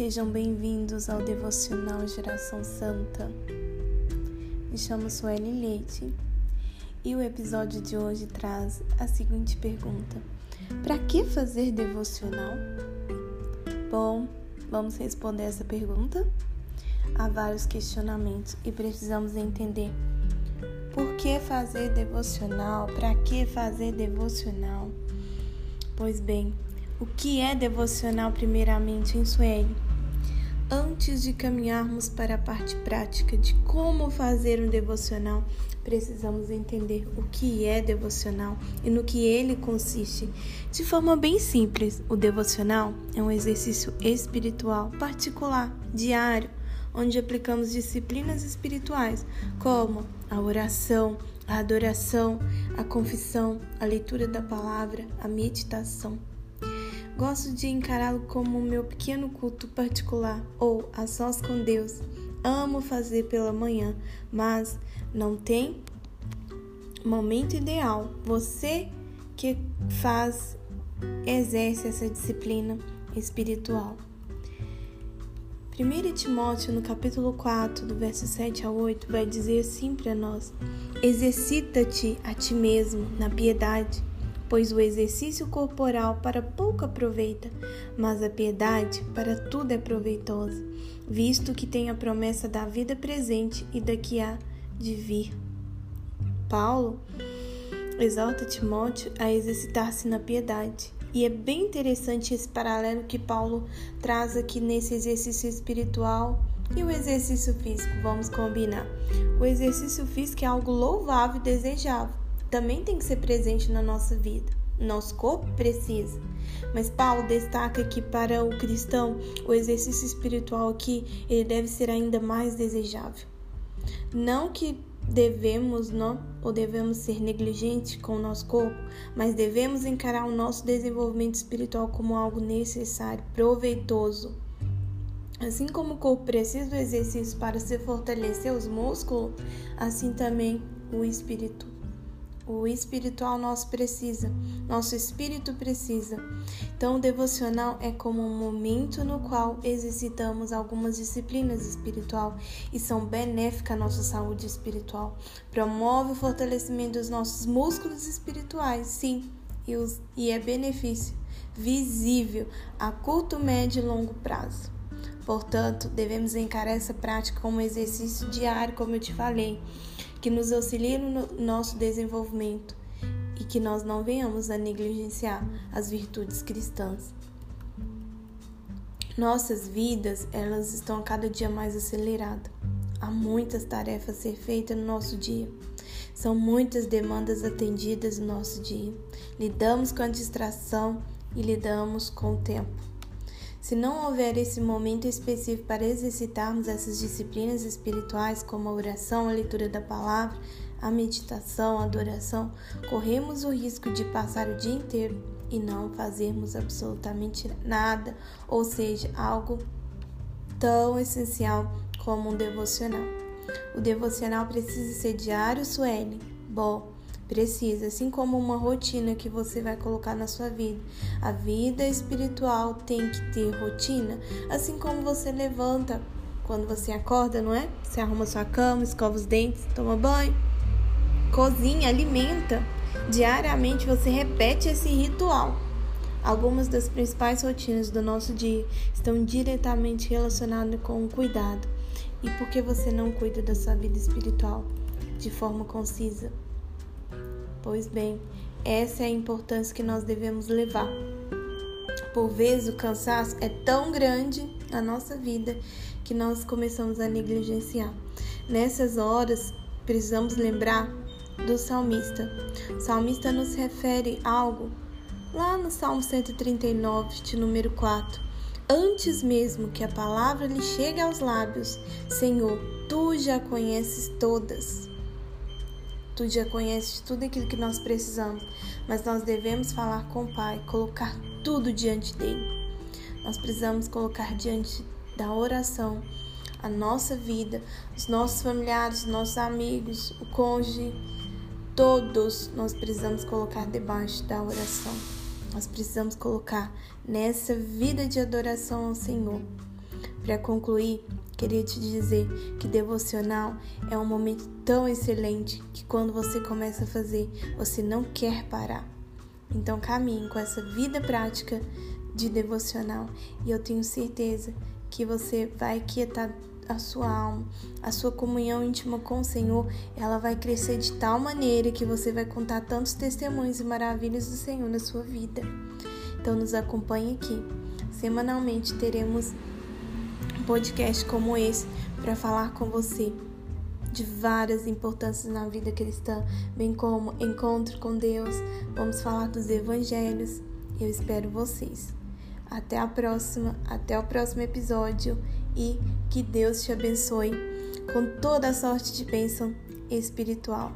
Sejam bem-vindos ao Devocional Geração Santa. Me chamo Sueli Leite e o episódio de hoje traz a seguinte pergunta: Para que fazer devocional? Bom, vamos responder essa pergunta? Há vários questionamentos e precisamos entender por que fazer devocional, para que fazer devocional. Pois bem, o que é devocional, primeiramente, em Sueli? Antes de caminharmos para a parte prática de como fazer um devocional, precisamos entender o que é devocional e no que ele consiste. De forma bem simples, o devocional é um exercício espiritual particular, diário, onde aplicamos disciplinas espirituais como a oração, a adoração, a confissão, a leitura da palavra, a meditação. Gosto de encará-lo como meu pequeno culto particular ou a sós com Deus. Amo fazer pela manhã, mas não tem momento ideal. Você que faz, exerce essa disciplina espiritual. 1 Timóteo, no capítulo 4, do verso 7 a 8, vai dizer assim para nós: Exercita-te a ti mesmo na piedade pois o exercício corporal para pouco aproveita, mas a piedade para tudo é proveitosa, visto que tem a promessa da vida presente e da que há de vir. Paulo exalta Timóteo a exercitar-se na piedade. E é bem interessante esse paralelo que Paulo traz aqui nesse exercício espiritual e o exercício físico, vamos combinar. O exercício físico é algo louvável e desejável, também tem que ser presente na nossa vida. Nosso corpo precisa. Mas Paulo destaca que para o cristão, o exercício espiritual aqui, ele deve ser ainda mais desejável. Não que devemos não ou devemos ser negligentes com o nosso corpo, mas devemos encarar o nosso desenvolvimento espiritual como algo necessário, proveitoso. Assim como o corpo precisa do exercício para se fortalecer os músculos, assim também o espírito o espiritual nosso precisa, nosso espírito precisa. Então, o devocional é como um momento no qual exercitamos algumas disciplinas espiritual e são benéficas à nossa saúde espiritual. Promove o fortalecimento dos nossos músculos espirituais, sim, e, os, e é benefício visível a curto, médio e longo prazo. Portanto, devemos encarar essa prática como um exercício diário, como eu te falei que nos auxilie no nosso desenvolvimento e que nós não venhamos a negligenciar as virtudes cristãs. Nossas vidas, elas estão cada dia mais aceleradas. Há muitas tarefas a ser feitas no nosso dia. São muitas demandas atendidas no nosso dia. Lidamos com a distração e lidamos com o tempo. Se não houver esse momento específico para exercitarmos essas disciplinas espirituais, como a oração, a leitura da palavra, a meditação, a adoração, corremos o risco de passar o dia inteiro e não fazermos absolutamente nada, ou seja, algo tão essencial como um devocional. O devocional precisa ser diário, Sueli? Bom, Precisa, assim como uma rotina que você vai colocar na sua vida. A vida espiritual tem que ter rotina, assim como você levanta quando você acorda, não é? Você arruma sua cama, escova os dentes, toma banho, cozinha, alimenta. Diariamente você repete esse ritual. Algumas das principais rotinas do nosso dia estão diretamente relacionadas com o cuidado. E por que você não cuida da sua vida espiritual de forma concisa? Pois bem, essa é a importância que nós devemos levar. Por vezes o cansaço é tão grande na nossa vida que nós começamos a negligenciar. Nessas horas, precisamos lembrar do salmista. O salmista nos refere algo lá no Salmo 139, de número 4. Antes mesmo que a palavra lhe chegue aos lábios, Senhor, tu já conheces todas tu já conheces tudo aquilo que nós precisamos, mas nós devemos falar com o Pai, colocar tudo diante dele. Nós precisamos colocar diante da oração a nossa vida, os nossos familiares, os nossos amigos, o cônjuge, todos nós precisamos colocar debaixo da oração. Nós precisamos colocar nessa vida de adoração ao Senhor. Para concluir, queria te dizer que devocional é um momento tão excelente que quando você começa a fazer, você não quer parar. Então caminhe com essa vida prática de devocional e eu tenho certeza que você vai quietar a sua alma, a sua comunhão íntima com o Senhor, ela vai crescer de tal maneira que você vai contar tantos testemunhos e maravilhas do Senhor na sua vida. Então nos acompanhe aqui. Semanalmente teremos podcast como esse para falar com você de várias importâncias na vida cristã, bem como encontro com Deus. Vamos falar dos evangelhos. Eu espero vocês. Até a próxima, até o próximo episódio e que Deus te abençoe com toda a sorte de bênção espiritual.